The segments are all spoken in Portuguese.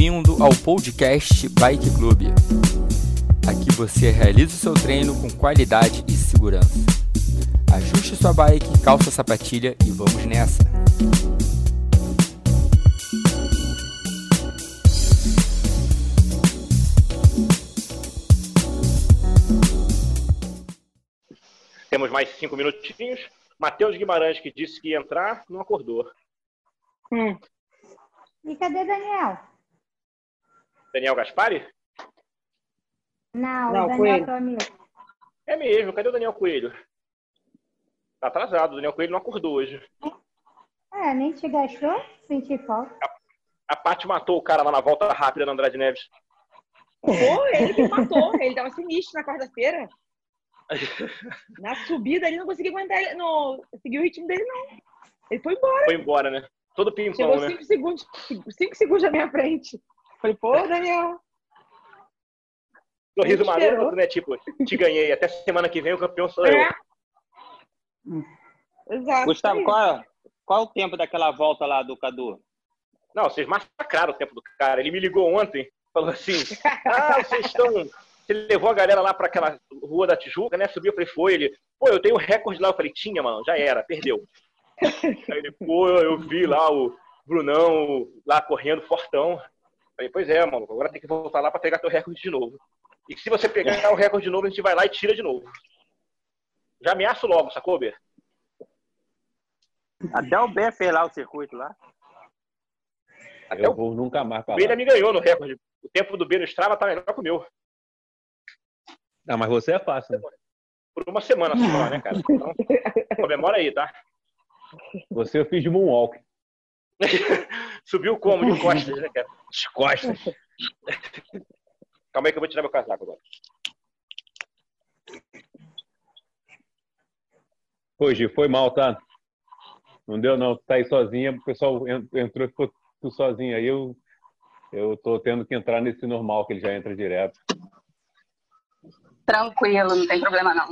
bem-vindo ao podcast Bike Club. Aqui você realiza o seu treino com qualidade e segurança. Ajuste sua bike, calça a sapatilha e vamos nessa! Temos mais cinco minutinhos. Matheus Guimarães, que disse que ia entrar, não acordou. Hum. E cadê Daniel? Daniel Gaspari? Não, Não, o Daniel Coelho. É mesmo, cadê o Daniel Coelho? Tá atrasado, o Daniel Coelho não acordou hoje. É, nem te gastou? Senti falta. A Paty matou o cara lá na volta rápida na Andrade Neves. Pô, ele que matou. Ele tava sinistro na quarta-feira. Na subida ele não conseguia aguentar, ele- no, seguir o ritmo dele, não. Ele foi embora. Foi embora, né? Todo pimpão, Chegou né? cinco segundos, cinco segundos na minha frente. Falei, pô, Daniel. Sorriso maroto, né? Tipo, te ganhei. Até semana que vem o campeão sou eu. É. Exato. Gustavo, isso. qual é, qual é o tempo daquela volta lá do Cadu? Não, vocês massacraram o tempo do cara. Ele me ligou ontem, falou assim: Ah, vocês estão. Você levou a galera lá pra aquela rua da Tijuca, né? Subiu, eu falei, foi. Ele, pô, eu tenho um recorde lá. Eu falei, tinha, mano, já era, perdeu. Aí ele, pô, eu vi lá o Brunão lá correndo fortão. Falei, pois é, mano, agora tem que voltar lá pra pegar teu recorde de novo. E se você pegar o recorde de novo, a gente vai lá e tira de novo. Já ameaço logo, sacou, Ber? Até o B fez lá o circuito lá. Até Eu o vou nunca mais pra B ainda me ganhou no recorde. O tempo do B no Strava tá melhor que o meu. Ah, mas você é fácil, né? Por uma semana só, né, cara? Então, comemora aí, tá? Você eu fiz de moonwalk. Subiu como? De costas, né, cara? De costas. Calma aí que eu vou tirar meu casaco agora. Gi, foi mal, tá? Não deu não, tá aí sozinha, o pessoal en- entrou e ficou tu sozinho. Aí eu, eu tô tendo que entrar nesse normal, que ele já entra direto. Tranquilo, não tem problema não.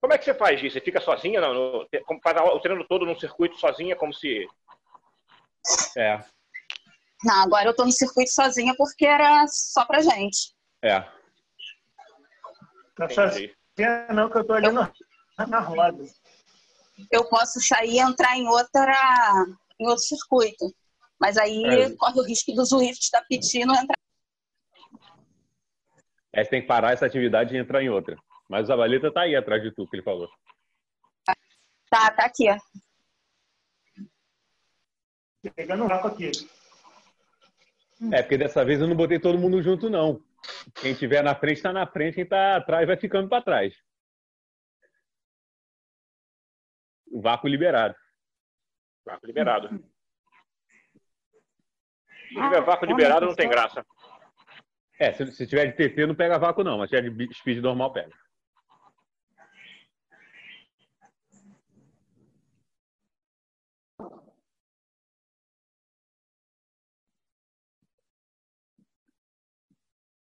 Como é que você faz, Gi? Você fica sozinha? Não, no, como faz o treino todo num circuito sozinha, como se. É, Não, agora eu tô no circuito sozinha porque era só pra gente. é. Não Entendi. sozinha não, que eu tô ali no, na roda. Eu posso sair e entrar em outra em outro circuito. Mas aí É. corre o risco do Zwift da Pitino entrar. É, você tem que parar essa atividade e entrar em outra. Mas o Zabaleta tá aí atrás de tu, que ele falou. Tá, tá aqui. Pegando um rapa aqui. É, porque dessa vez eu não botei todo mundo junto, não. Quem tiver na frente tá na frente, quem tá atrás vai ficando para trás. O vácuo liberado. Vácuo liberado. Se Ah, tiver vácuo liberado, não tem graça. É, se, se tiver de TT não pega vácuo não, mas se tiver de speed normal pega.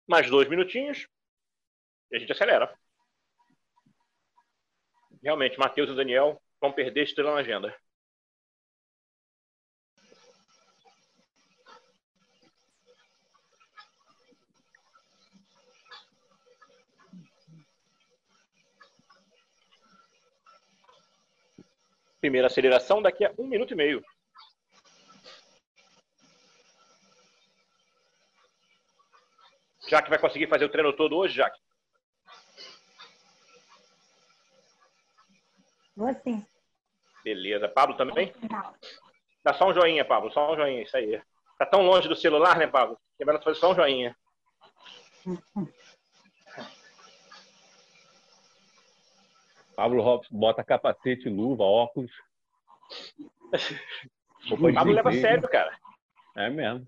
Mais dois minutinhos e a gente acelera. Realmente, Matheus e Daniel vão perder estrela na agenda. Primeira aceleração daqui a um minuto e meio. Jaque vai conseguir fazer o treino todo hoje, Jaque? Vou sim. Beleza. Pablo também? Dá só um joinha, Pablo. Só um joinha, isso aí. Tá tão longe do celular, né, Pablo? Que vai fazer só um joinha. Pablo Hobbs bota capacete, luva, óculos. Pablo leva a sério, cara. É mesmo.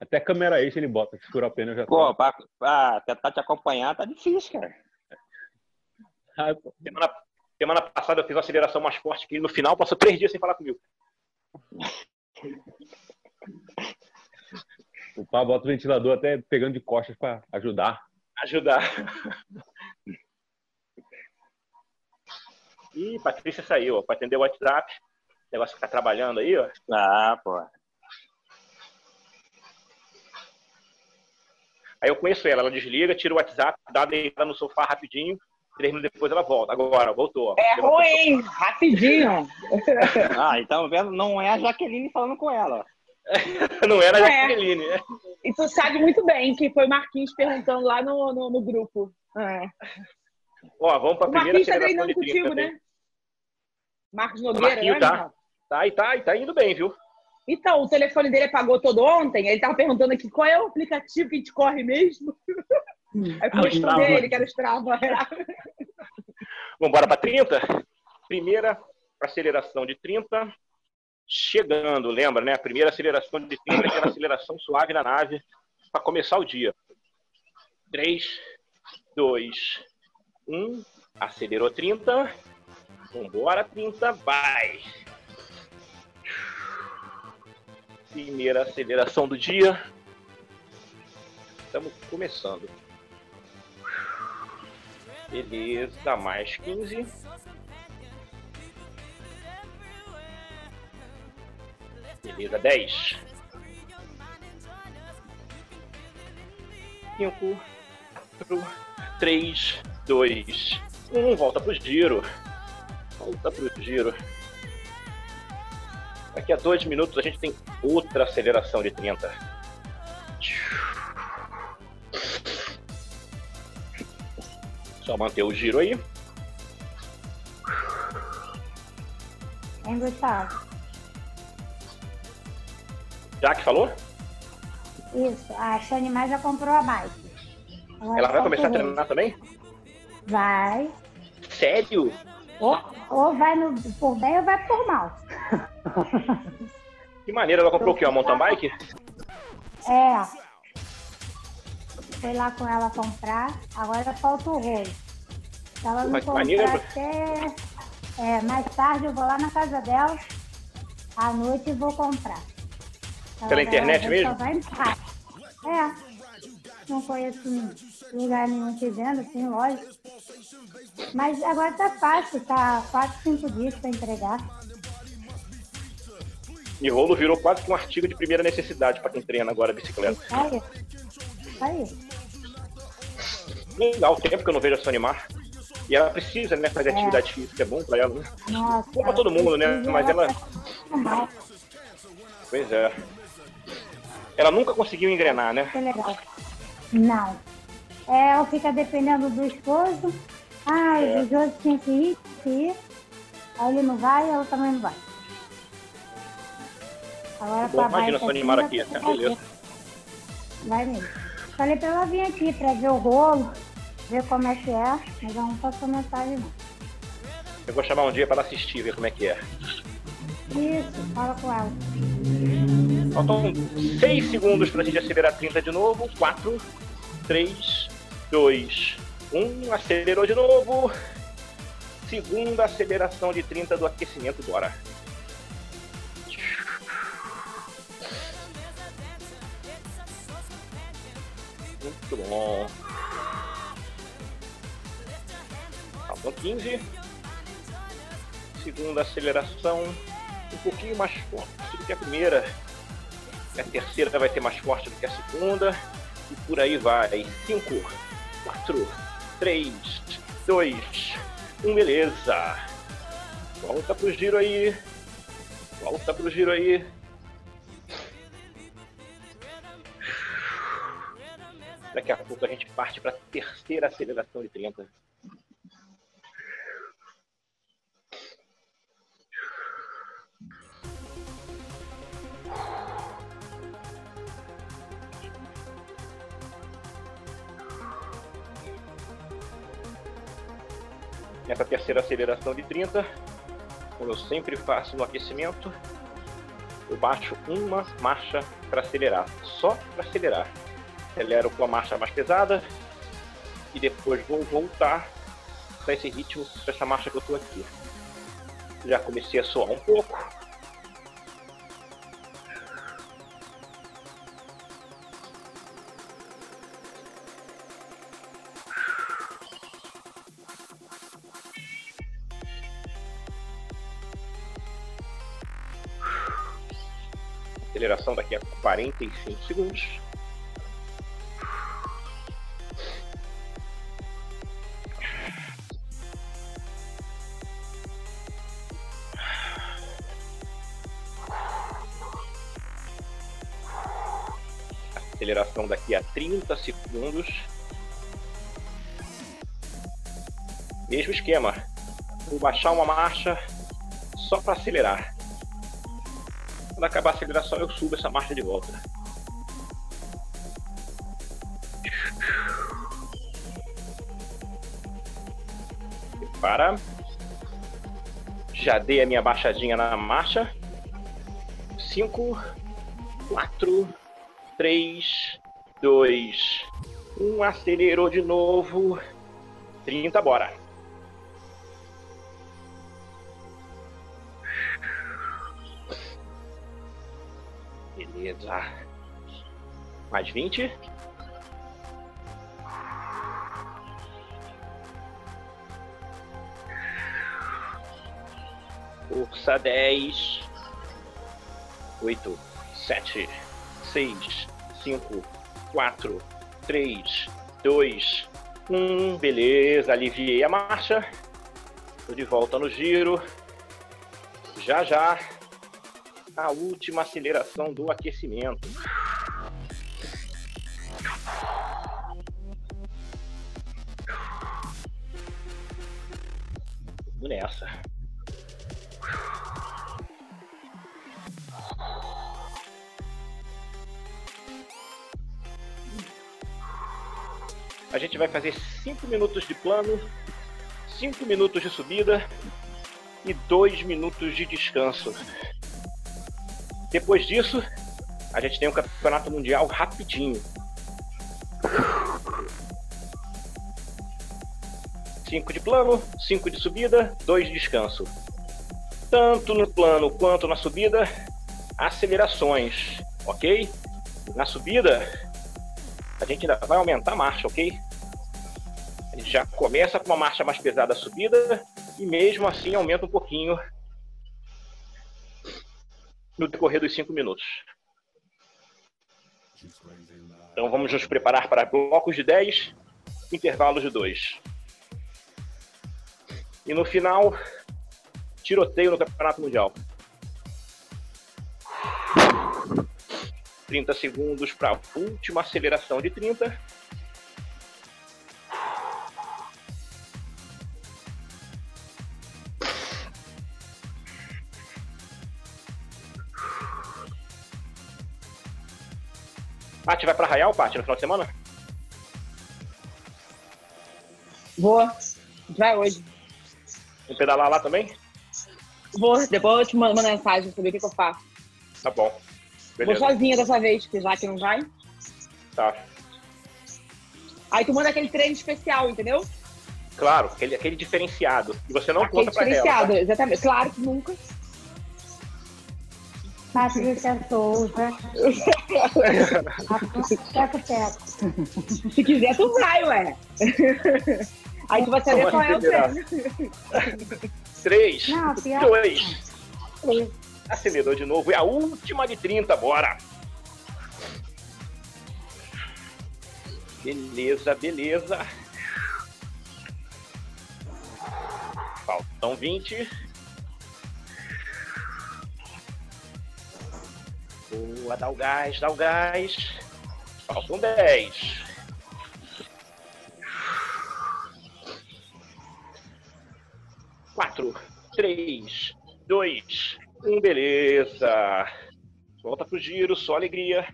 Até câmera extra ele bota. Se furar o pneu já Pô, tá. pra, pra tentar te acompanhar tá difícil, cara. Ah, pô. Semana, semana passada eu fiz uma aceleração mais forte que ele no final passou três dias sem falar comigo. O Pablo bota o ventilador até pegando de costas para ajudar. Ajudar. Ih, Patrícia saiu, ó, para atender o WhatsApp. O negócio ficar trabalhando aí, ó. Ah, pô. Aí eu conheço ela, ela desliga, tira o WhatsApp, dá deitada no sofá rapidinho, três minutos depois ela volta. Agora, voltou. É ruim, rapidinho. Ah, então vendo, não é a Jaqueline falando com ela. Não era a Não é. Jaqueline, né? E tu sabe muito bem que foi Marquinhos perguntando lá no, no, no grupo. É. Ó, vamos pra O primeira Marquinhos tá treinando de 30. contigo, né? Marcos Nogueira, Marquinhos né? tá. Tá, e tá, e tá indo bem, viu? Então, o telefone dele apagou todo ontem. Ele tava perguntando aqui qual é o aplicativo que a gente corre mesmo. Aí eu Ah, Strava. ele, que era o Strava. Vamos embora para 30? Primeira aceleração de 30. Chegando, lembra, né? A primeira aceleração de 30, aquela aceleração suave na nave, para começar o dia. 3, 2, 1. Acelerou 30. Vambora, 30. Vai. Primeira aceleração do dia. Estamos começando. Beleza, mais 15. Beleza, 10. 5, 4, 3, 2, 1. Volta pro giro. Volta pro giro. Daqui a dois minutos a gente tem outra aceleração de 30. Só manter o giro aí. Hein, Gustavo? Já que falou? Isso, a Shane Mais já comprou a bike. Agora Ela vai começar a o Rei. treinar também? Vai. Sério? Ou, ou vai no, por bem ou vai por mal. Que maneira, ela comprou o quê? Uma mountain bike? É. Foi lá com ela comprar, agora falta o rolo. Se ela não comprar maneiro. até é, mais tarde, eu vou lá na casa dela, à noite vou comprar. Ela Pela internet mesmo? Só vai em casa. É. Não conheço lugar nenhum que venda, assim, lógico. Mas agora tá fácil, tá 4, 5 dias para entregar. E rolo virou quase que um artigo de primeira necessidade para quem treina agora bicicleta. Aí. Aí. Legal, o tempo que eu não vejo a Sony Mar. E ela precisa, né, fazer É. atividade física, é bom para ela, né? Nossa. Bom pra todo mundo, né? Mas ela-. Pois é. Ela nunca conseguiu engrenar, né? Que legal. Não. É, ela fica dependendo do esposo. Ah, É. o José tinha que ir, que ir. Aí ele não vai, ela também não vai. Agora Bom, pra imagina só animar aqui, né? fazer. beleza. Vai mesmo. Falei pra ela vir aqui pra ver o rolo, ver como é que é, mas ela não passou mensagem não. Eu vou chamar um dia para ela assistir, ver como é que é. Isso, fala com ela. Faltam 6 segundos para a gente acelerar 30 de novo. 4, 3, 2, 1. Acelerou de novo. Segunda aceleração de 30 do aquecimento, bora. Muito bom. Faltam 15. Segunda aceleração um pouquinho mais forte do que a primeira. A terceira vai ser mais forte do que a segunda. E por aí vai. 5, 4, 3, 2, 1, beleza. Volta pro giro aí. Volta pro giro aí. Daqui a pouco a gente parte para a terceira aceleração de 30. Nessa terceira aceleração de 30, como eu sempre faço no aquecimento, eu baixo uma marcha para acelerar, só para acelerar. Acelero com a marcha mais pesada e depois vou voltar para esse ritmo, para essa marcha que eu estou aqui. Já comecei a soar um pouco. Aceleração daqui a 45 segundos. Aceleração daqui a 30 segundos. Mesmo esquema. Vou baixar uma marcha só para acelerar. Quando acabar a aceleração, eu subo essa marcha de volta. Para. Já dei a minha baixadinha na marcha. 5, 4, 3, 2, 1. Acelerou de novo. 30, bora. Beleza. Mais 20. Força 10. 8, 7, 6, 5, 4, 3, 2, 1. Beleza, aliviei a marcha. Tô de volta no giro. Já já. A última aceleração do aquecimento. Vai fazer 5 minutos de plano, 5 minutos de subida e 2 minutos de descanso. Depois disso, a gente tem um campeonato mundial rapidinho. 5 de plano, 5 de subida, 2 de descanso. Tanto no plano quanto na subida, acelerações, ok? Na subida, a gente ainda vai aumentar a marcha, ok? Gente já começa com uma marcha mais pesada a subida e mesmo assim aumenta um pouquinho no decorrer dos 5 minutos. Então vamos nos preparar para blocos de 10, intervalos de 2. E no final, tiroteio no Campeonato Mundial. 30 segundos para a última aceleração de 30. Paty, vai para Arraial, Paty, no final de semana? Vou. Vai hoje. Vou pedalar lá também? Vou. Depois eu te mando uma mensagem pra saber o que, que eu faço. Tá bom. Beleza. Vou sozinha dessa vez, porque já que não vai. Tá. Aí tu manda aquele treino especial, entendeu? Claro, aquele, aquele diferenciado. E você não aquele conta pra ela. diferenciado, tá? exatamente. Claro que nunca. Patrícia Souza. Teco Teco. Se quiser, tu vai, ué. Aí tu vai saber qual é o treino. 3, Não. 2, 1. Acelerou de novo. É a última de 30, bora. Beleza, beleza. Faltam 20. Boa, dá o gás, dá o gás. Faltam 10. Quatro, três, dois, um, beleza. Volta pro giro, só alegria.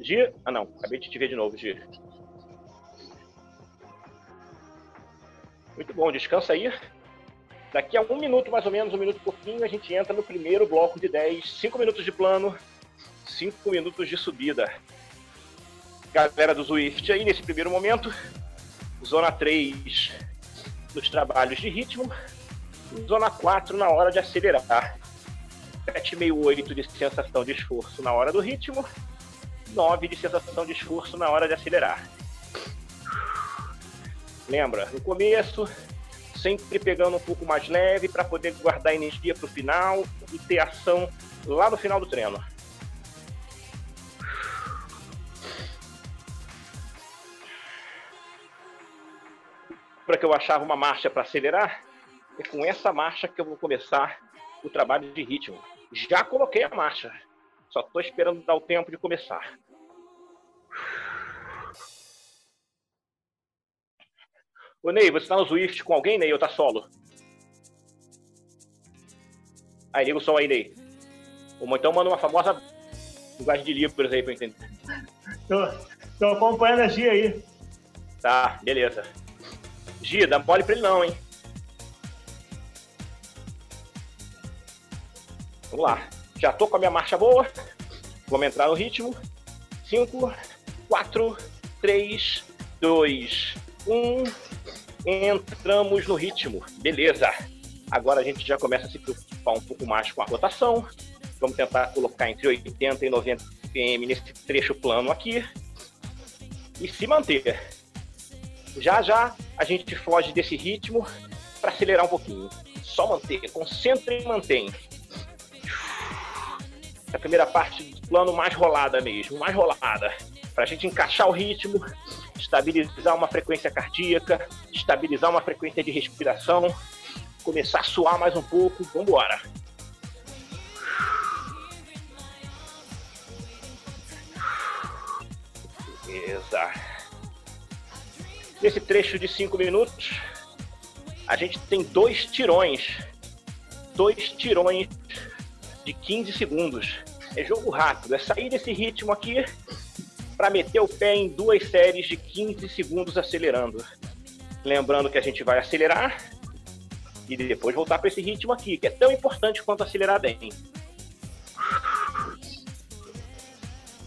Giro. Ah, não, acabei de te ver de novo, Giro. Muito bom, descansa aí. Daqui a um minuto, mais ou menos, um minuto e pouquinho, a gente entra no primeiro bloco de 10. Cinco minutos de plano, cinco minutos de subida. Galera do Zwift aí, nesse primeiro momento. Zona 3 nos trabalhos de ritmo. Zona 4 na hora de acelerar. 7,5, 8 de sensação de esforço na hora do ritmo. 9 de sensação de esforço na hora de acelerar. Lembra, no começo, sempre pegando um pouco mais leve para poder guardar energia para o final e ter ação lá no final do treino. Para que eu achava uma marcha para acelerar, é com essa marcha que eu vou começar o trabalho de ritmo. Já coloquei a marcha. Só tô esperando dar o tempo de começar. Ô Ney, você tá no Swift com alguém, Ney, ou tá solo? Aí, liga o som aí, Ney. Ou então manda uma famosa linguagem de livros aí pra eu entender. Tô, tô acompanhando a Gia aí. Tá, beleza. Gia, dá mole pra ele não, hein? Vamos lá. Já tô com a minha marcha boa. Vamos entrar no ritmo. 5, 4, 3, 2, 1. Entramos no ritmo. Beleza. Agora a gente já começa a se preocupar um pouco mais com a rotação. Vamos tentar colocar entre 80 e 90 ppm nesse trecho plano aqui. E se manter. Já já a gente foge desse ritmo para acelerar um pouquinho. Só manter, concentra e mantém. A primeira parte do plano mais rolada mesmo, mais rolada. Para a gente encaixar o ritmo, estabilizar uma frequência cardíaca, estabilizar uma frequência de respiração, começar a suar mais um pouco. Vamos embora. Beleza. Nesse trecho de 5 minutos, a gente tem dois tirões. Dois tirões de 15 segundos. É jogo rápido, é sair desse ritmo aqui para meter o pé em duas séries de 15 segundos acelerando. Lembrando que a gente vai acelerar e depois voltar para esse ritmo aqui, que é tão importante quanto acelerar bem.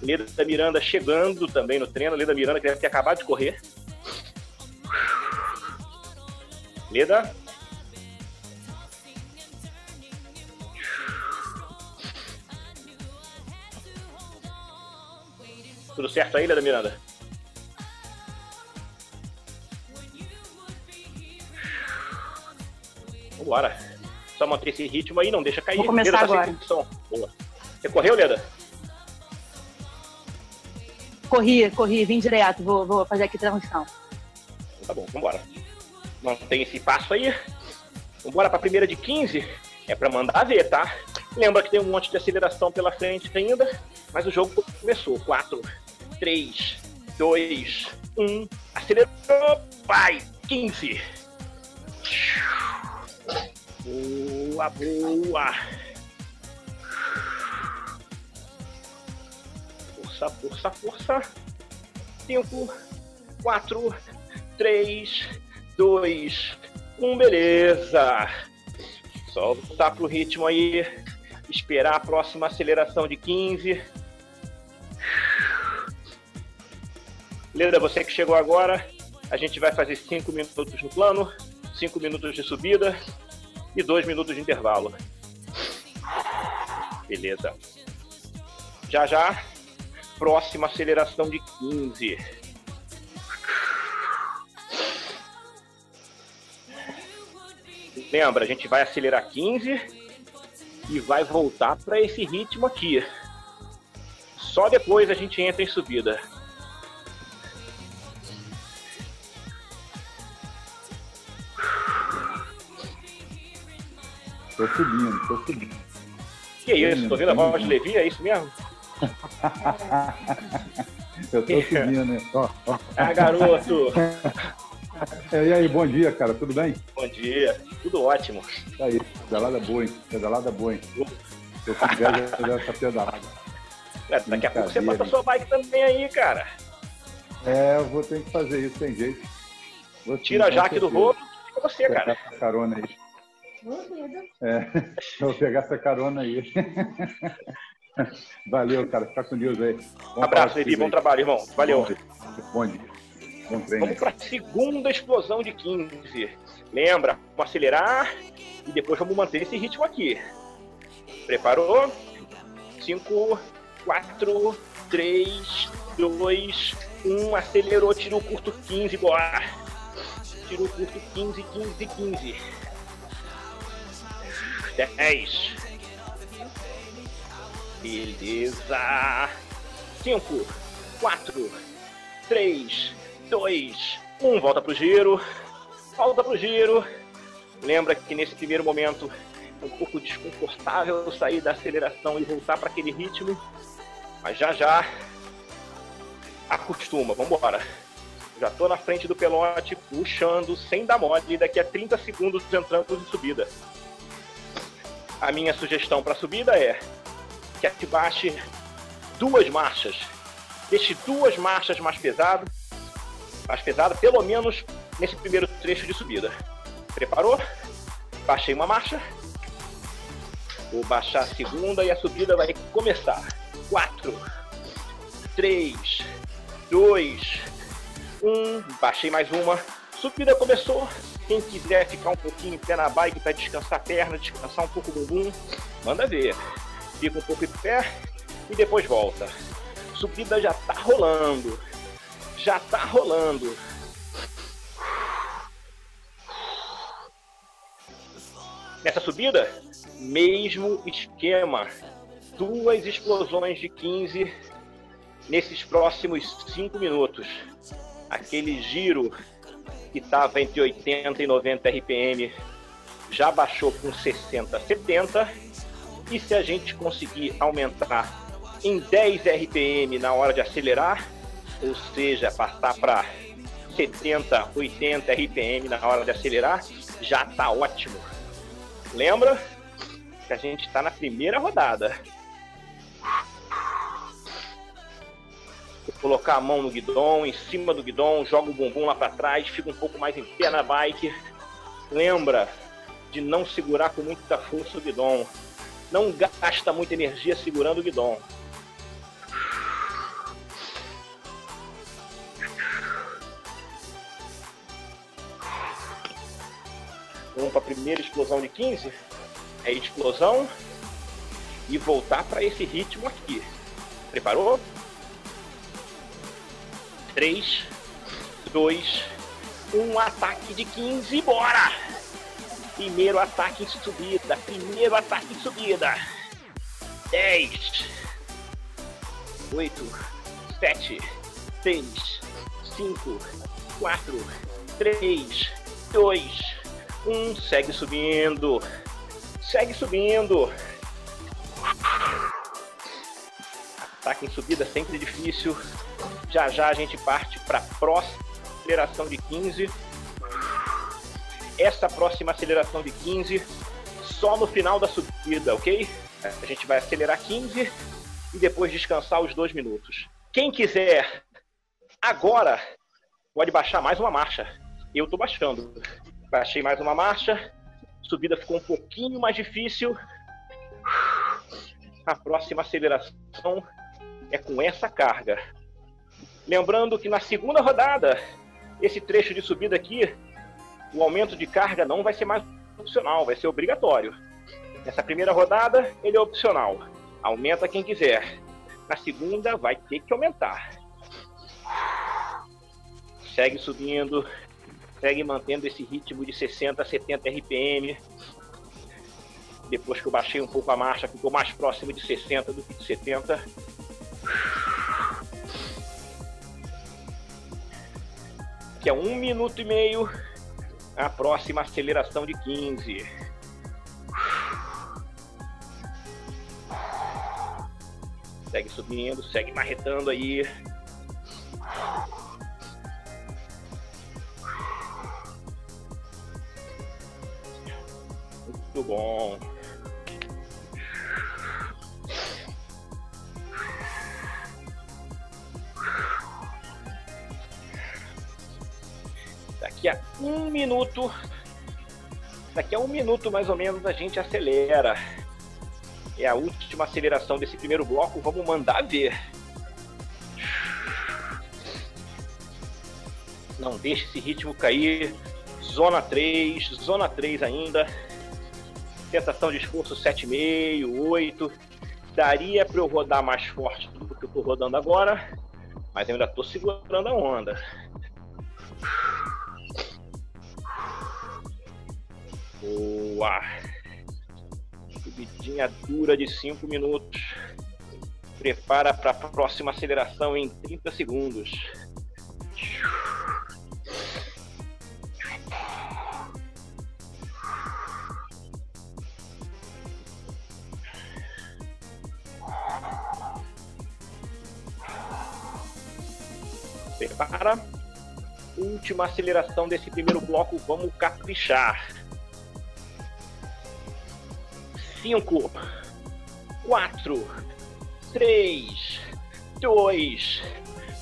Leda Miranda chegando também no treino. Leda Miranda que deve ter acabado de correr. Leda. Tudo certo aí, Leda Miranda? Vambora. Só manter esse ritmo aí, não deixa cair. Vou começar Leda tá agora. condição. Boa. Você correu, Leda? Corri, corri, vim direto. Vou, vou fazer aqui transmissão. Tá bom, vambora. Mantém esse passo aí. Vambora pra primeira de 15. É pra mandar ver, tá? Lembra que tem um monte de aceleração pela frente ainda, mas o jogo começou. 4, 3, 2, 1. Acelerou. Vai! 15. Boa, boa. Força, força, força. 5, 4, 3, 2, 1. Beleza. Só voltar pro ritmo aí. Esperar a próxima aceleração de 15. Leda, você que chegou agora, a gente vai fazer 5 minutos no plano, 5 minutos de subida e 2 minutos de intervalo. Beleza. Já já, próxima aceleração de 15. Lembra, a gente vai acelerar 15 e vai voltar para esse ritmo aqui. Só depois a gente entra em subida. Tô subindo, tô subindo. Que isso? Tô ouvindo a voz de Levi? É isso mesmo? Eu tô subindo, né? Ó, ó. Ah, garoto! É, E aí, bom dia, cara, tudo bem? Bom dia. Tudo ótimo. Tá aí, pedalada boa, hein? Pedalada boa, hein? Eu com inveja dessa pedalada. É, Daqui a pouco você bota a sua bike também aí, cara. É, eu vou ter que fazer isso, tem jeito. Vou Tira a Jaque do rolo e fica você, cara. carona aí. É, vou pegar essa carona aí. Valeu, cara. Fica com Deus aí. Bom Abraço, contigo Bom trabalho, irmão. Valeu. Bom dia. Bom treino. Vamos para a segunda explosão de 15. Lembra? Vamos acelerar e depois vamos manter esse ritmo aqui. Preparou? 5, 4, 3, 2, 1. Acelerou, tirou curto 15, bora. Tirou curto 15, 15, 15. 10. Beleza. 5, 4, 3, 2, 1. Volta pro giro. Volta pro giro. Lembra que nesse primeiro momento um pouco desconfortável sair da aceleração e voltar para aquele ritmo, mas já já acostuma, vamos embora. Já tô na frente do pelote, puxando sem dar mole, e daqui a 30 segundos entrando em subida. A minha sugestão para subida é que ativasse duas marchas. Deixe duas marchas mais pesado, mais pesada, pelo menos nesse primeiro trecho de subida. Preparou? Baixei uma marcha. Vou baixar a segunda e a subida vai começar. Quatro, três, dois, um. Baixei mais uma. Subida começou. Quem quiser ficar um pouquinho pé na bike para descansar a perna, descansar um pouco o bumbum, manda ver. Fica um pouco em pé e depois volta. Subida já tá rolando. Já tá rolando. Nessa subida, mesmo esquema. Duas explosões de 15 nesses próximos 5 minutos. Aquele giro que estava entre 80 e 90 RPM já baixou com 60, 70. E se a gente conseguir aumentar em 10 RPM na hora de acelerar, ou seja, passar para 70, 80 RPM na hora de acelerar, já está ótimo. Lembra que a gente está na primeira rodada. Colocar a mão no guidão, em cima do guidão, joga o bumbum lá para trás, fica um pouco mais em pé na bike. Lembra de não segurar com muita força o guidão. Não gasta muita energia segurando o guidão. Vamos para a primeira explosão de 15. É explosão e voltar para esse ritmo aqui. Preparou? 3, 2, 1, ataque de 15, bora! Primeiro ataque em subida, primeiro ataque em subida. 10, 8, 7, 6, 5, 4, 3, 2, um, segue subindo. Segue subindo. Ataque em subida sempre difícil. Já já a gente parte para a próxima aceleração de 15. Essa próxima aceleração de 15 só no final da subida, ok? A gente vai acelerar 15 e depois descansar os dois minutos. Quem quiser agora pode baixar mais uma marcha. Eu estou baixando. Baixei mais uma marcha. Subida ficou um pouquinho mais difícil. A próxima aceleração é com essa carga. Lembrando que na segunda rodada, esse trecho de subida aqui, o aumento de carga não vai ser mais opcional, vai ser obrigatório. Nessa primeira rodada, ele é opcional. Aumenta quem quiser. Na segunda, vai ter que aumentar. Segue subindo, segue mantendo esse ritmo de 60 a 70 RPM. Depois que eu baixei um pouco a marcha, ficou mais próximo de 60 do que de 70. Que é um minuto e meio a próxima aceleração de 15. Segue subindo, segue marretando aí. Muito bom. Daqui a um minuto, daqui a um minuto mais ou menos, a gente acelera. É a última aceleração desse primeiro bloco. Vamos mandar ver. Não deixe esse ritmo cair. Zona 3, zona 3 ainda. Sensação de esforço 7,5, 8. Daria para eu rodar mais forte do que eu estou rodando agora, mas ainda estou segurando a onda. Boa! Subidinha dura de 5 minutos. Prepara para a próxima aceleração em 30 segundos. Prepara. Última aceleração desse primeiro bloco, vamos caprichar. 5, 4, 3, 2,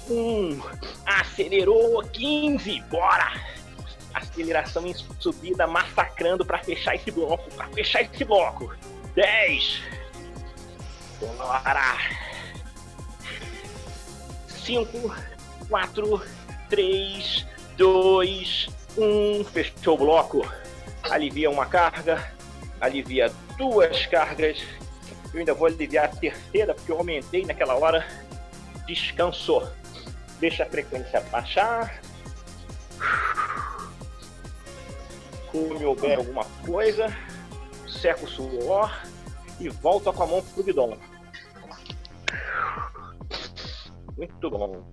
1. Acelerou 15, bora! Aceleração em subida, massacrando para fechar esse bloco, para fechar esse bloco. 10, bora! 5, 4, 3, 2, 1. Fechou o bloco. Alivia uma carga, alivia duas cargas. Eu ainda vou aliviar a terceira, porque eu aumentei naquela hora. Descansou. Deixa a frequência baixar. Come ou bebe alguma coisa. Seca o suor e volta com a mão pro guidão. Muito bom.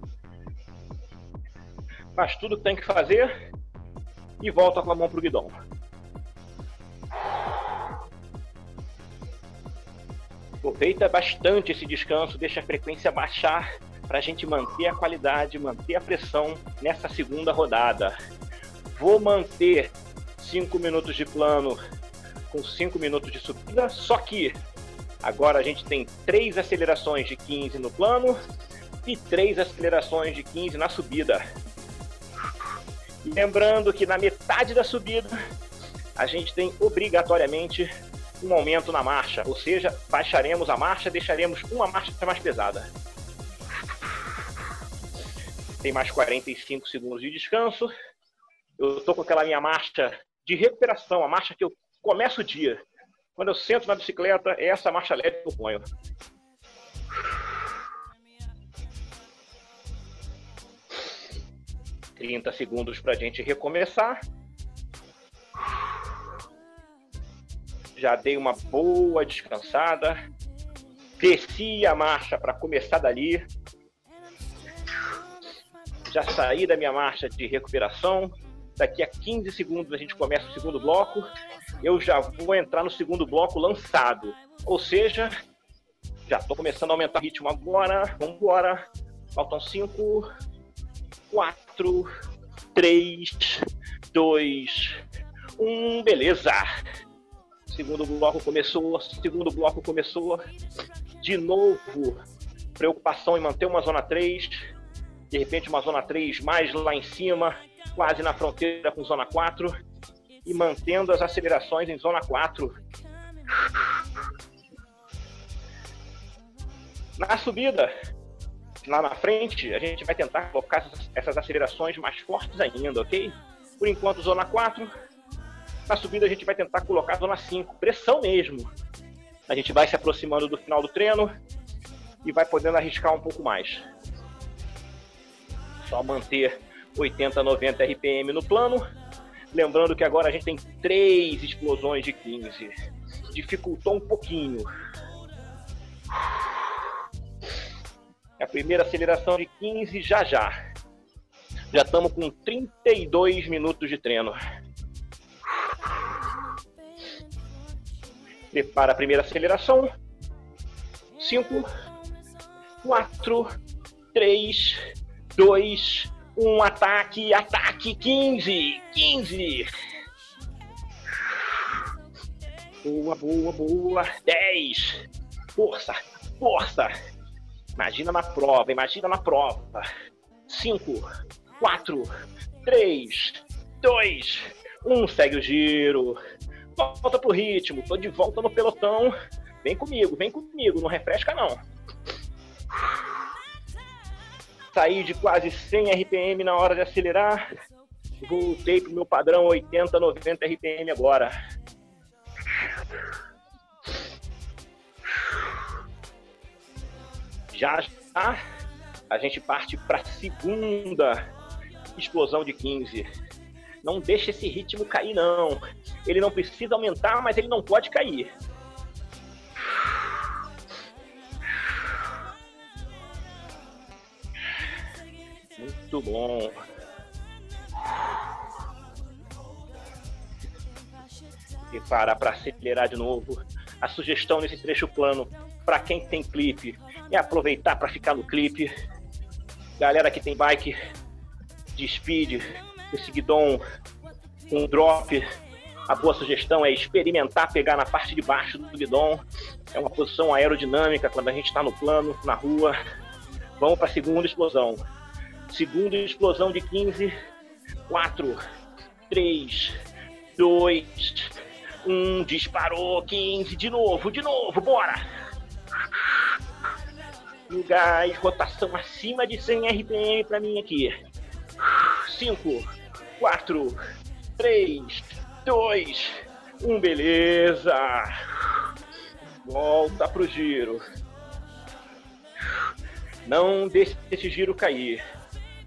Faz tudo que tem que fazer e volta com a mão pro guidão. Aproveita bastante esse descanso, deixa a frequência baixar para a gente manter a qualidade, manter a pressão nessa segunda rodada. Vou manter 5 minutos de plano com 5 minutos de subida, só que agora a gente tem três acelerações de 15 no plano e três acelerações de 15 na subida. Lembrando que na metade da subida a gente tem obrigatoriamente um aumento na marcha, ou seja, baixaremos a marcha, deixaremos uma marcha mais pesada. Tem mais 45 segundos de descanso. Eu estou com aquela minha marcha de recuperação, a marcha que eu começo o dia. Quando eu sento na bicicleta, é essa marcha leve que eu ponho. Trinta segundos para a gente recomeçar. Já dei uma boa descansada, desci a marcha para começar dali, já saí da minha marcha de recuperação. Daqui a 15 segundos a gente começa o segundo bloco. Eu já vou entrar no segundo bloco lançado. Ou seja, já estou começando a aumentar o ritmo agora. Vamos embora. Faltam 5, 4, 3, 2, 1. Beleza. Segundo bloco começou, segundo bloco começou. De novo, preocupação em manter uma zona 3. De repente, uma zona 3 mais lá em cima, quase na fronteira com zona 4. E mantendo as acelerações em zona 4. Na subida, lá na frente, a gente vai tentar colocar essas, acelerações mais fortes ainda, ok? Por enquanto, zona 4 na subida a gente vai tentar colocar a zona 5, pressão mesmo. A gente vai se aproximando do final do treino e vai podendo arriscar um pouco mais. Só manter 80, 90 RPM no plano. Lembrando que agora a gente tem três explosões de 15. Dificultou um pouquinho. A primeira aceleração de 15 já já. Já estamos com 32 minutos de treino. Prepara a primeira aceleração. 5, 4, 3, 2, 1. Ataque, ataque. 15, 15. Boa, boa, boa. 10. Força, força. Imagina na prova, imagina na prova. 5, 4, 3, 2, 1. Segue o giro volta pro ritmo, tô de volta no pelotão. Vem comigo, vem comigo, não refresca não. Saí de quase 100 RPM na hora de acelerar. Voltei pro meu padrão 80, 90 RPM agora. Já já a gente parte para segunda explosão de 15 não deixa esse ritmo cair, não. Ele não precisa aumentar, mas ele não pode cair. Muito bom. E para acelerar de novo. A sugestão nesse trecho plano para quem tem clipe é aproveitar para ficar no clipe. Galera que tem bike, de speed, esse guidon com drop. A boa sugestão é experimentar pegar na parte de baixo do guidon. É uma posição aerodinâmica quando a gente está no plano, na rua. Vamos para a segunda explosão. Segunda explosão de 15. 4, 3, 2, 1. Disparou. 15. De novo, de novo. Bora! Gás, rotação acima de 100 RPM para mim aqui. 5, 4, 3, 2, 1. Beleza! Volta pro giro. Não deixe esse giro cair.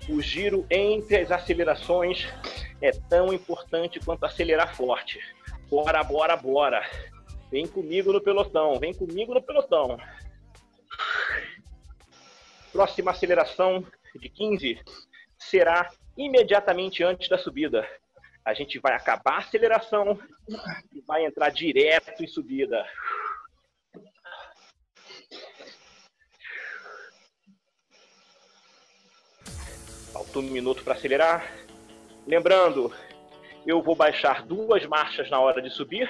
O giro entre as acelerações é tão importante quanto acelerar forte. Bora, bora, bora. Vem comigo no pelotão, vem comigo no pelotão. Próxima aceleração de 15 será imediatamente antes da subida. A gente vai acabar a aceleração e vai entrar direto em subida. Falta um minuto para acelerar. Lembrando, eu vou baixar duas marchas na hora de subir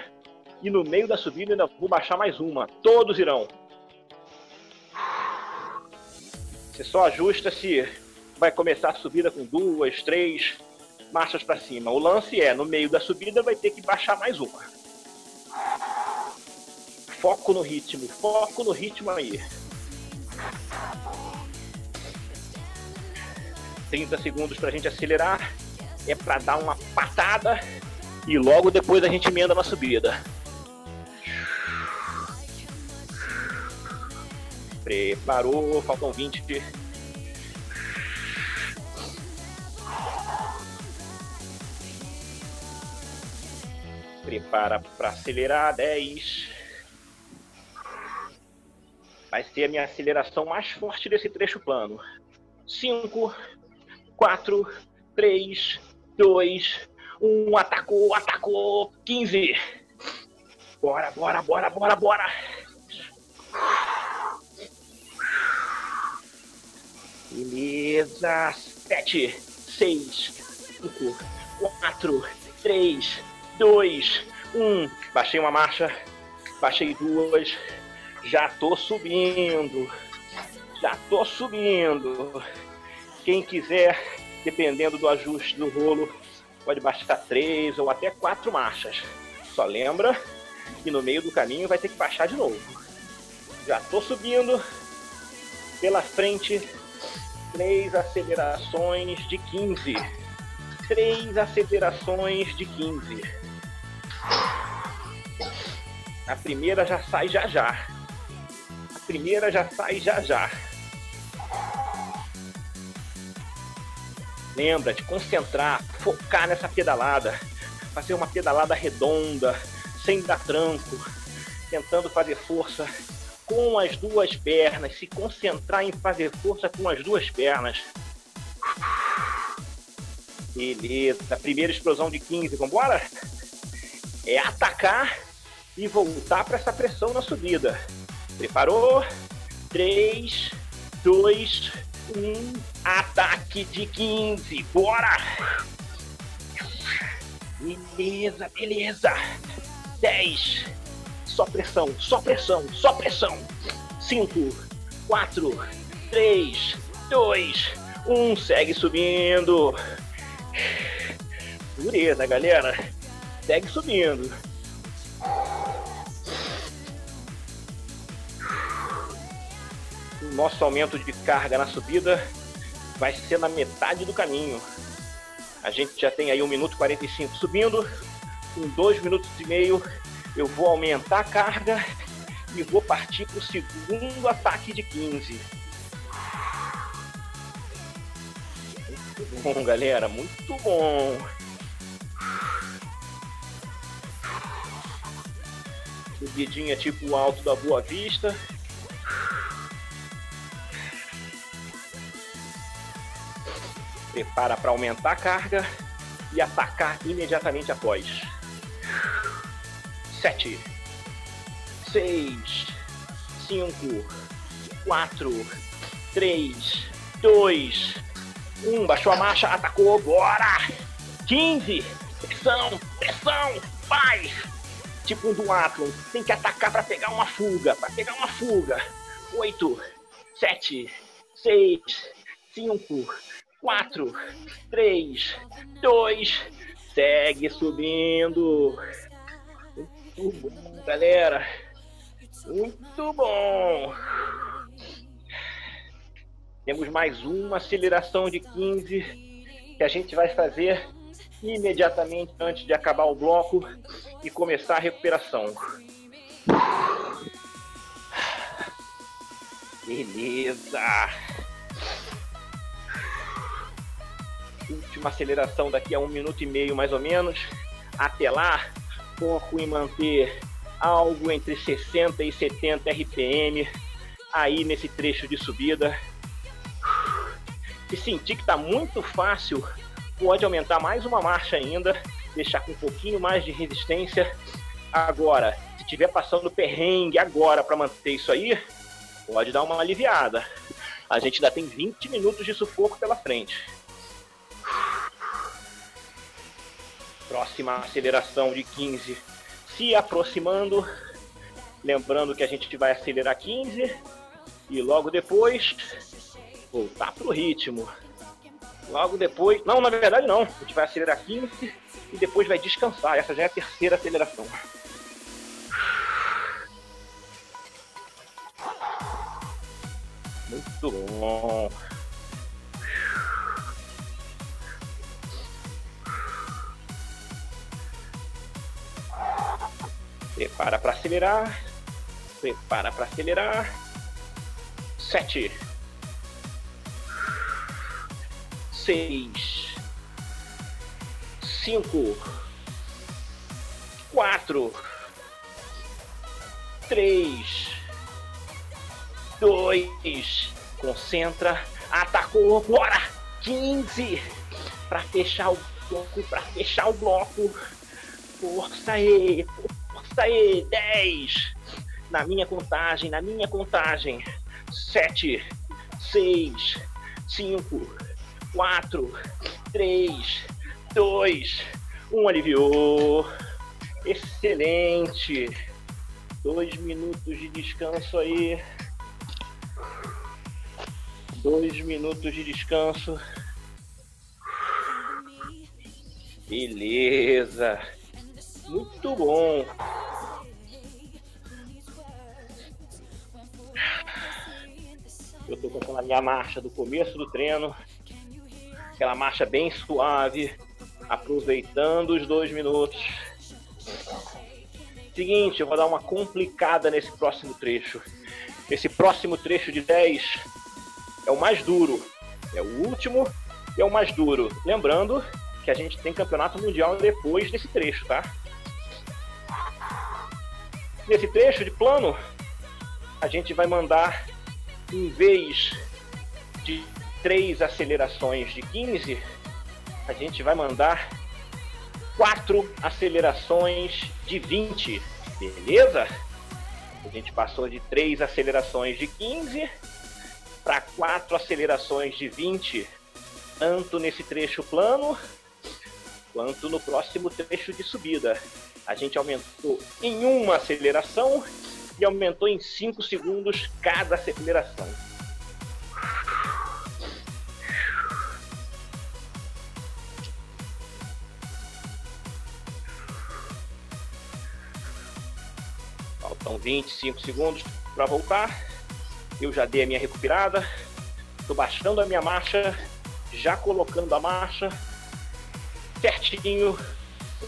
e no meio da subida ainda vou baixar mais uma. Todos irão. Você só ajusta se vai começar a subida com duas, três marchas para cima. O lance é, no meio da subida vai ter que baixar mais uma. Foco no ritmo, foco no ritmo aí. 30 segundos para a gente acelerar. É para dar uma patada e logo depois a gente emenda na subida. Preparou, faltam 20. Prepara para acelerar, 10. Vai ser a minha aceleração mais forte desse trecho plano. 5, 4, 3, 2, 1. Atacou, atacou. 15. Bora, bora, bora, bora, bora. Beleza. 7, 6, 5, 4, 3, 2, 1. Baixei uma marcha. Baixei duas. Já tô subindo. Já tô subindo. Quem quiser, dependendo do ajuste do rolo, pode baixar três ou até quatro marchas. Só lembra que no meio do caminho vai ter que baixar de novo. Já tô subindo. Pela frente, três acelerações de 15. Três acelerações de 15. A primeira já sai já já. A primeira já sai já já. Lembra de concentrar, focar nessa pedalada. Fazer uma pedalada redonda, sem dar tranco, tentando fazer força com as duas pernas, se concentrar em fazer força com as duas pernas. Beleza, primeira explosão de 15, vambora? É atacar e voltar para essa pressão na subida. Preparou? 3, 2, 1, ataque de 15, bora! Beleza, beleza. 10, só pressão, só pressão, só pressão. 5, 4, 3, 2, 1. Segue subindo. Dureza, galera. Segue subindo. Nosso aumento de carga na subida vai ser na metade do caminho. A gente já tem aí 1 minuto e 45 subindo. Com 2 minutos e meio eu vou aumentar a carga e vou partir para o segundo ataque de 15. Muito bom, galera, muito bom. Subidinha tipo alto da Boa Vista. Prepara para aumentar a carga e atacar imediatamente após. 7, 6, 5, 4, 3, 2, Um, baixou a marcha, atacou, bora! 15, pressão, pressão, vai! Tipo um do Atlas, tem que atacar para pegar uma fuga, para pegar uma fuga. 8, 7, 6, 5, 4, 3, 2, segue subindo. Muito bom, galera. Muito bom. Temos mais uma aceleração de 15 que a gente vai fazer imediatamente antes de acabar o bloco e começar a recuperação. Beleza. Última aceleração daqui a um minuto e meio mais ou menos. Até lá, foco em manter algo entre 60 e 70 RPM aí nesse trecho de subida. Se sentir que está muito fácil, pode aumentar mais uma marcha ainda, deixar com um pouquinho mais de resistência. Agora, se estiver passando perrengue agora para manter isso aí, pode dar uma aliviada. A gente ainda tem 20 minutos de sufoco pela frente. Próxima aceleração de 15 se aproximando. Lembrando que a gente vai acelerar 15 e logo depois voltar pro ritmo. Logo depois, não, na verdade não, a gente vai acelerar 15 e depois vai descansar. Essa já é a terceira aceleração. Muito bom. Prepara para acelerar. Prepara para acelerar. Sete. Seis. Cinco. Quatro. Três. Dois. Concentra. Atacou. Bora! 15. Para fechar o bloco. Para fechar o bloco. Força aí. Força aí. 10. Na minha contagem. Na minha contagem. 7. 6. 5. 4. 3. 2. 1. Aliviou. Excelente. Dois minutos de descanso aí. Dois minutos de descanso. Beleza. Muito bom. Eu tô com aquela minha marcha do começo do treino. Aquela marcha bem suave. Aproveitando os dois minutos. Seguinte, eu vou dar uma complicada nesse próximo trecho. Esse próximo trecho de 10 é o mais duro. É o último e é o mais duro. Lembrando que a gente tem campeonato mundial depois desse trecho, tá? Nesse trecho de plano, a gente vai mandar, em vez de três acelerações de 15, a gente vai mandar quatro acelerações de 20, beleza? A gente passou de três acelerações de 15 para quatro acelerações de 20, tanto nesse trecho plano quanto no próximo trecho de subida. A gente aumentou em uma aceleração e aumentou em 5 segundos cada aceleração. Faltam 25 segundos para voltar. Eu já dei a minha recuperada. Estou baixando a minha marcha, já colocando a marcha certinho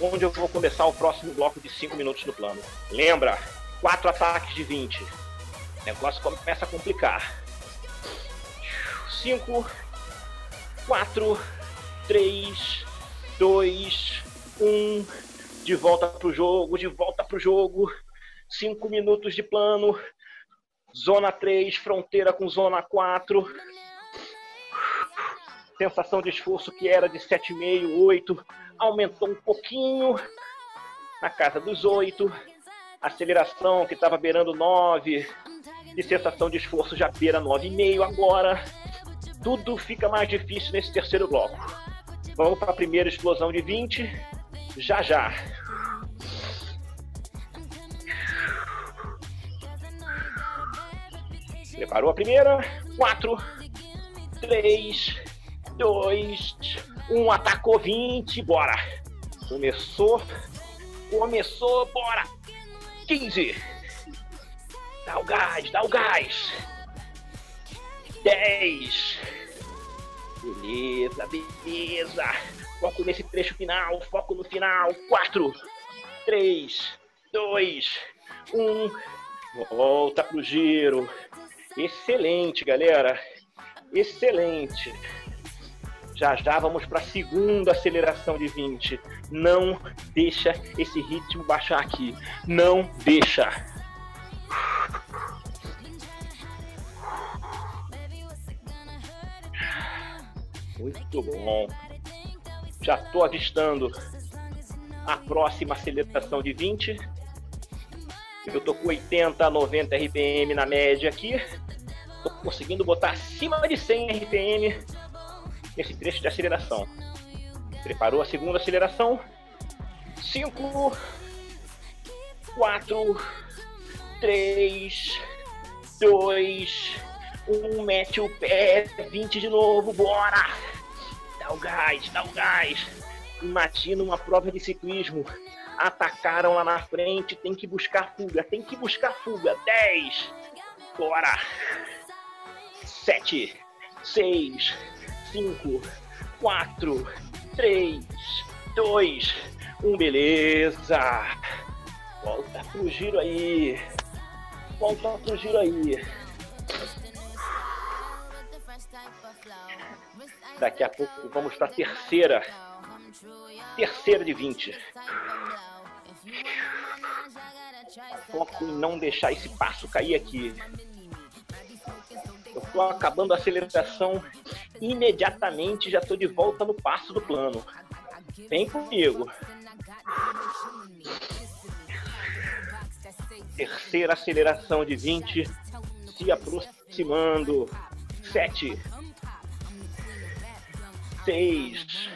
onde eu vou começar o próximo bloco de 5 minutos no plano. Lembra, quatro ataques de 20. O negócio começa a complicar. 5, 4, 3, 2, 1. De volta pro jogo, de volta pro jogo. 5 minutos de plano. Zona 3, fronteira com zona 4 sensação de esforço que era de 7,5, 8, aumentou um pouquinho na casa dos 8, aceleração que estava beirando 9, de sensação de esforço já beira 9,5 agora. tudo fica mais difícil nesse terceiro bloco. Vamos para a primeira explosão de 20. Já já. Preparou a primeira? 4, 3, 2, 1. Atacou 20. Bora. Começou. Começou. Bora. 15. Dá o gás, dá o gás. 10. Beleza, beleza. Foco nesse trecho final, foco no final. 4, 3, 2, 1. Volta pro giro. Excelente, galera. Excelente. Já já vamos para a segunda aceleração de 20. Não deixa esse ritmo baixar aqui. Não deixa. Muito bom. Já estou avistando a próxima aceleração de 20. Eu tô com 80 a 90 RPM na média aqui. Tô conseguindo botar acima de 100 RPM nesse trecho de aceleração. Preparou a segunda aceleração. 5, 4, 3, 2, 1. Mete o pé. 20 de novo. Bora! Dá o gás, dá o gás. Imagina uma prova de ciclismo atacaram lá na frente, tem que buscar fuga, tem que buscar fuga. 10, bora. 7, 6, 5, 4, 3, 2, 1, beleza. Volta pro giro aí. Volta pro giro aí. Daqui a pouco vamos para a terceira. Terceira de 20. Foco em não deixar esse passo cair aqui. Eu tô acabando a aceleração imediatamente, já tô de volta no passo do plano. Vem comigo. Terceira aceleração de 20, se aproximando. 7, 6,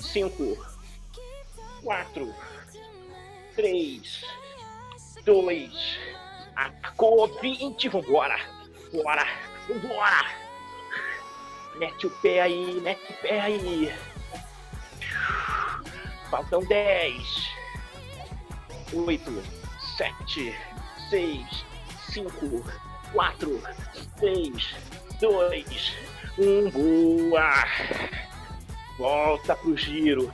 5, 4, 3, 2, atacou 20, vambora, bora, vambora. Mete o pé aí, mete o pé aí. Faltam 10, 8, 7, 6, 5, 4, 3, 2, 1, boa. Volta pro giro.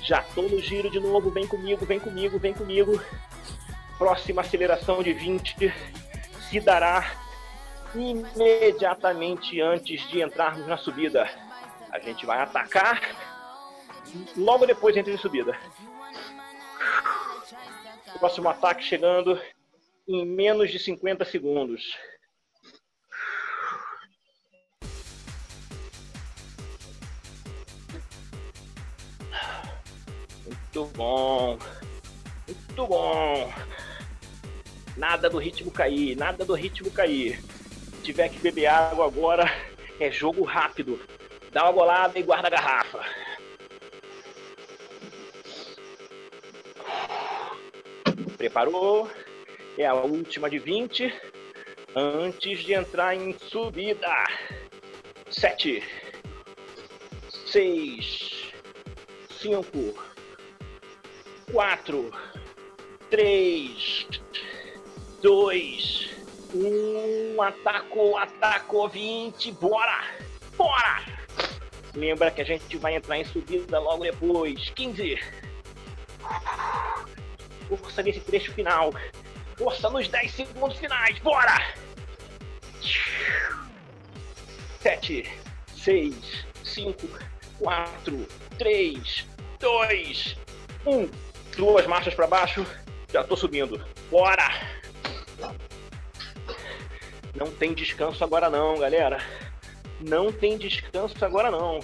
Já tô no giro de novo, vem comigo, vem comigo, vem comigo. Próxima aceleração de 20 se dará imediatamente antes de entrarmos na subida. A gente vai atacar logo depois entre em subida. Próximo ataque chegando em menos de 50 segundos. Muito bom. Muito bom. Nada do ritmo cair, nada do ritmo cair. Tiver que beber água agora, é jogo rápido. Dá uma golada e guarda a garrafa. Preparou? É a última de 20. Antes de entrar em subida. 7, 6, 5, 4, 3, 2, 1. Atacou, atacou 20. Bora! Bora! Lembra que a gente vai entrar em subida logo depois. 15. Força nesse trecho final. Força nos 10 segundos finais. Bora! 7, 6, 5, 4, 3, 2, 1 duas marchas para baixo, já tô subindo. Bora! Não tem descanso agora não, galera. Não tem descanso agora não.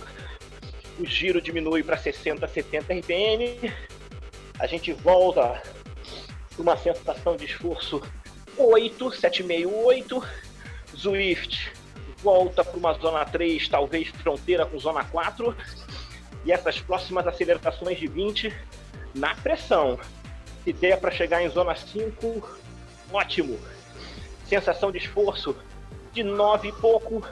O giro diminui para 60, 70 RPM. A gente volta uma sensação de esforço 8, 7,5, 8. Zwift volta para uma zona 3, talvez fronteira com zona 4. E essas próximas acelerações de 20 na pressão. Der para chegar em zona 5, ótimo. Sensação de esforço de 9 e pouco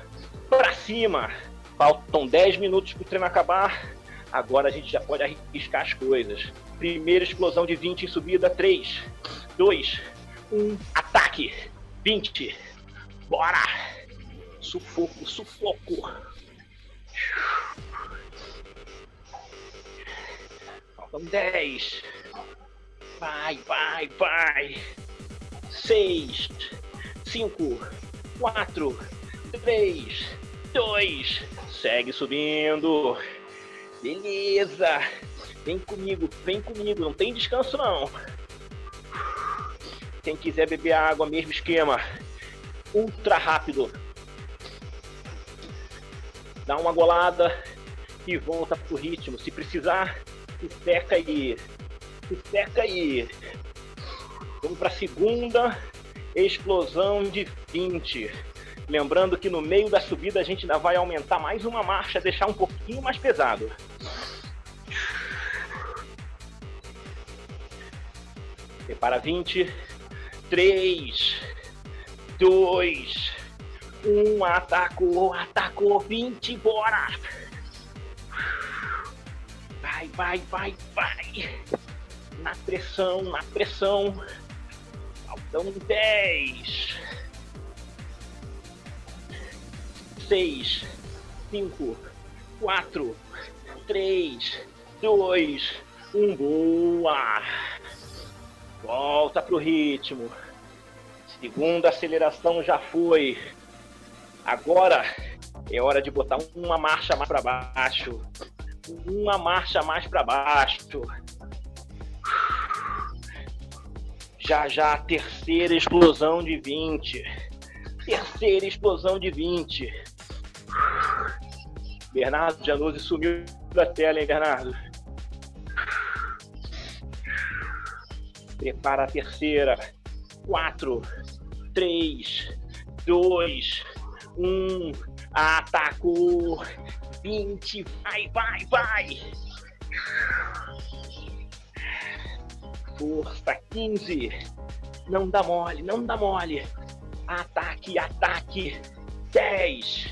para cima. Faltam 10 minutos para o treino acabar. Agora a gente já pode arriscar as coisas. Primeira explosão de 20 em subida. 3, 2, 1, ataque. 20. Bora! Sufoco, sufoco. Faltam 10. Vai, vai, vai. 6, 5, 4, 3, 2. Segue subindo. Beleza. Vem comigo, vem comigo. Não tem descanso, não. Quem quiser beber água, mesmo esquema. Ultra rápido. Dá uma golada e volta pro ritmo. Se precisar, se seca aí. Se seca aí. Vamos para a segunda explosão de 20. Lembrando que no meio da subida a gente ainda vai aumentar mais uma marcha, deixar um pouquinho mais pesado. Prepara 20. 3, 2, 1. Atacou, atacou. 20, bora! Vai, vai, vai, vai. Na pressão, na pressão. Faltam 10. 6, 5, 4, 3, 2, 1. Boa! Volta pro ritmo. Segunda aceleração já foi. Agora é hora de botar uma marcha mais para baixo. Uma marcha mais para baixo. Já já terceira explosão de 20. Terceira explosão de 20. Bernardo Januzzi sumiu da tela, hein, Bernardo? Prepara a terceira. 4, 3, 2, 1. Atacou. 20. Vai, vai, vai. Força. 15. Não dá mole, não dá mole. Ataque, ataque. 10.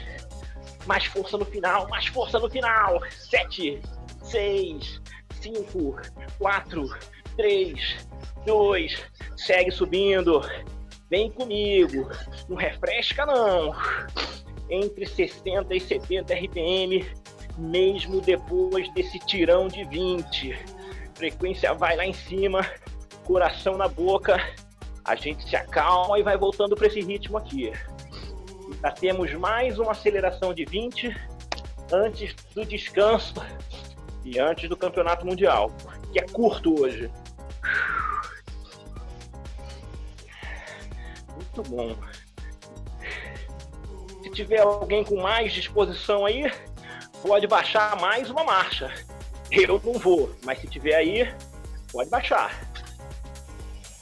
Mais força no final, mais força no final. 7, 6, 5, 4, 3, 2. Segue subindo. Vem comigo. Não refresca, não. Entre 60 e 70 RPM, mesmo depois desse tirão de 20. Frequência vai lá em cima, coração na boca. A gente se acalma e vai voltando para esse ritmo aqui. Já temos mais uma aceleração de 20 antes do descanso e antes do campeonato mundial, que é curto hoje. Muito bom. Se tiver alguém com mais disposição aí, pode baixar mais uma marcha. Eu não vou, mas se tiver aí, pode baixar.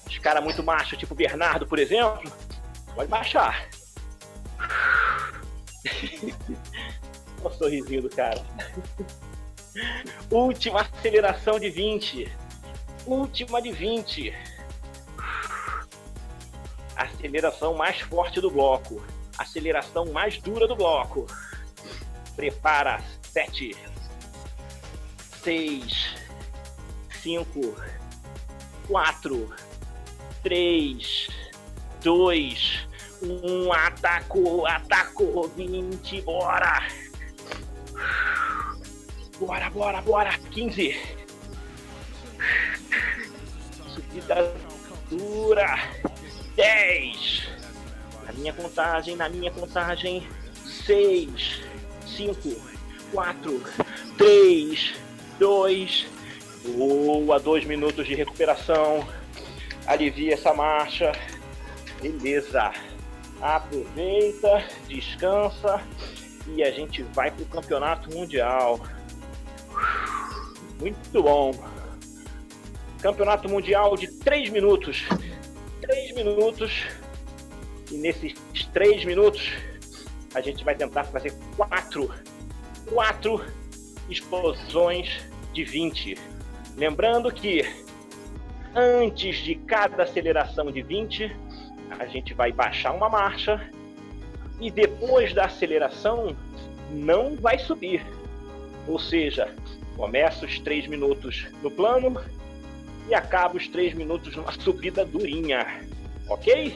Os caras muito machos, tipo Bernardo, por exemplo, pode baixar. o sorrisinho do cara. Última aceleração de 20. Última de 20. Aceleração mais forte do bloco. Aceleração mais dura do bloco. Prepara. 7, 6, 5, 4, 3, 2, 1. Atacou, atacou. 20, bora. Bora, bora, bora. 15. Subida dura. 10. Na minha contagem, na minha contagem. 6, 5, 4, 3, 2. Boa, 2 minutos de recuperação. Alivia essa marcha. Beleza. Aproveita, descansa e a gente vai para o campeonato mundial. Muito bom. Campeonato mundial de 3 minutos. 3 minutos. E nesses 3 minutos a gente vai tentar fazer quatro, quatro explosões de 20. Lembrando que antes de cada aceleração de 20, a gente vai baixar uma marcha e depois da aceleração não vai subir. Ou seja, começa os 3 minutos no plano e acaba os 3 minutos numa subida durinha. Ok?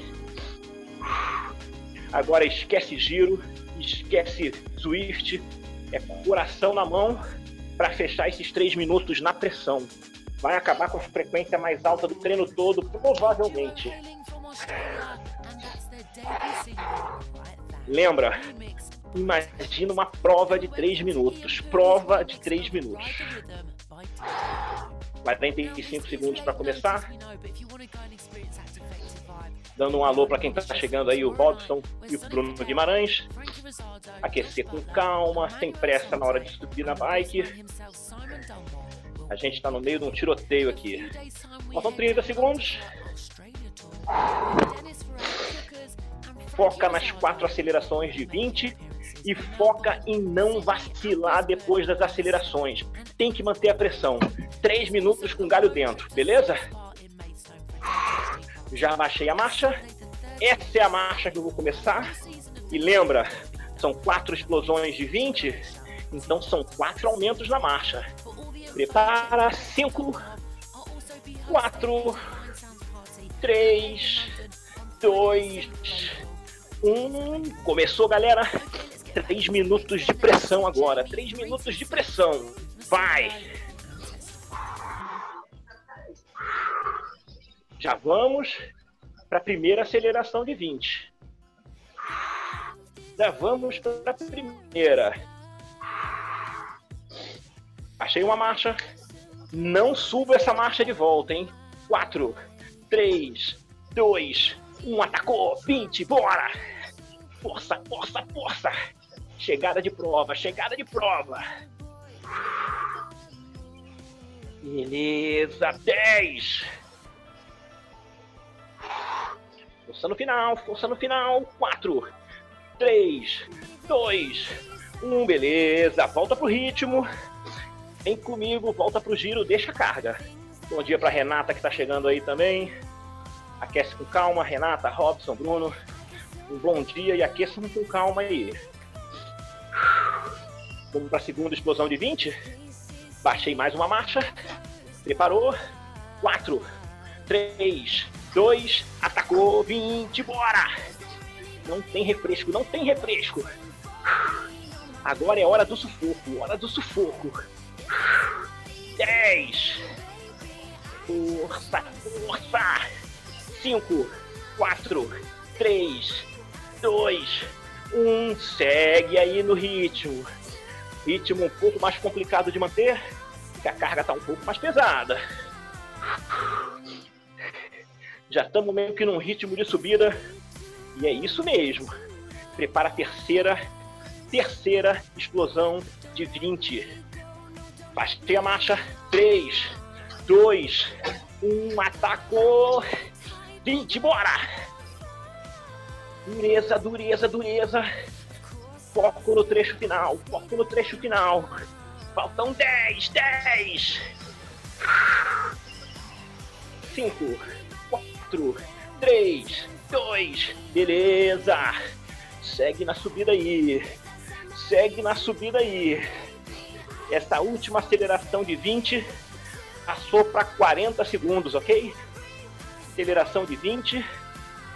Agora esquece giro, esquece Swift, é coração na mão para fechar esses 3 minutos na pressão. Vai acabar com a frequência mais alta do treino todo, provavelmente. Lembra? Imagina uma prova de 3 minutos. Prova de 3 minutos. 45 segundos para começar. Dando um alô para quem está chegando aí, o Robson e o Bruno Guimarães. Aquecer com calma, sem pressa na hora de subir na bike. A gente está no meio de um tiroteio aqui. Faltam 30 segundos. Foca nas quatro acelerações de 20 e foca em não vacilar depois das acelerações. Tem que manter a pressão. Três minutos com galho dentro, beleza? Já baixei a marcha. Essa é a marcha que eu vou começar. E lembra, são quatro explosões de 20, então são quatro aumentos na marcha. Prepara, cinco, quatro, três, dois, um. Começou, galera. Três minutos de pressão agora. Três minutos de pressão. Vai! Já vamos para a primeira aceleração de 20. Já vamos para a primeira. Achei uma marcha. Não suba essa marcha de volta, hein? 4, 3, 2, 1, atacou, 20, bora! Força, força, força! Chegada de prova, chegada de prova! Beleza, 10! Força no final, força no final, 4, 3, 2, 1, beleza, volta pro ritmo. Vem comigo, volta pro giro, deixa a carga. Bom dia pra Renata que tá chegando aí também. Aquece com calma, Renata, Robson, Bruno. Um bom dia e aqueçam com calma aí. Vamos para a segunda explosão de 20. Baixei mais uma marcha. Preparou. 4, 3, 2, atacou, 20, bora! Não tem refresco, não tem refresco. Agora é hora do sufoco, hora do sufoco. 10. Força, força. 5, 4, 3, 2, 1. Segue aí no ritmo. Ritmo um pouco mais complicado de manter, porque a carga está um pouco mais pesada. Já estamos meio que num ritmo de subida. E é isso mesmo. Prepara a terceira, terceira explosão de 20. Baixei a marcha. 3, 2, 1. Atacou. 20, bora! Dureza, dureza, dureza. Foco no trecho final, foco no trecho final. Faltam 10, 10. 5, 4, 3, 2. Beleza. Segue na subida aí. Segue na subida aí. Essa última aceleração de 20 passou para 40 segundos, ok? aceleração de 20,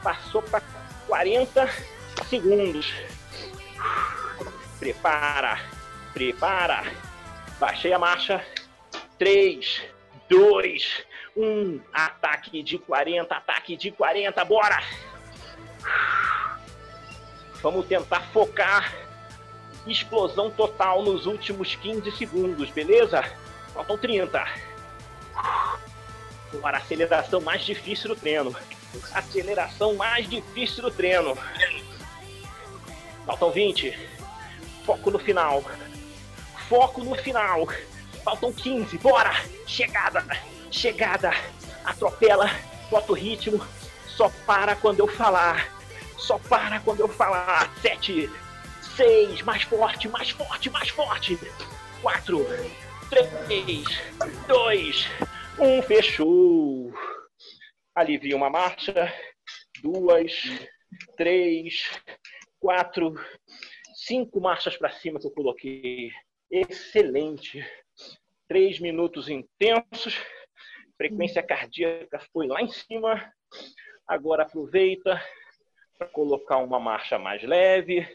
passou para 40 segundos. Prepara, prepara. Baixei a marcha. 3, 2, 1. Ataque de 40, ataque de 40, bora! Vamos tentar focar. Explosão total nos últimos 15 segundos, beleza? Faltam 30. Agora, aceleração mais difícil do treino. Aceleração mais difícil do treino. Faltam 20. Foco no final. Foco no final. Faltam 15. Bora! Chegada! Chegada! Atropela, bota o ritmo. Só para quando eu falar. Só para quando eu falar. 7, seis, mais forte, mais forte, mais forte. Quatro, três, dois, um, fechou. Alivia uma marcha, duas, três, quatro, cinco marchas para cima que eu coloquei. Excelente. Três minutos intensos. Frequência cardíaca foi lá em cima. Agora aproveita para colocar uma marcha mais leve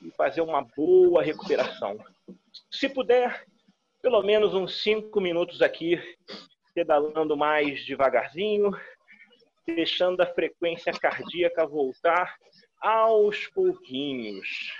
e fazer uma boa recuperação. Se puder, pelo menos uns cinco minutos aqui, pedalando mais devagarzinho, deixando a frequência cardíaca voltar aos pouquinhos.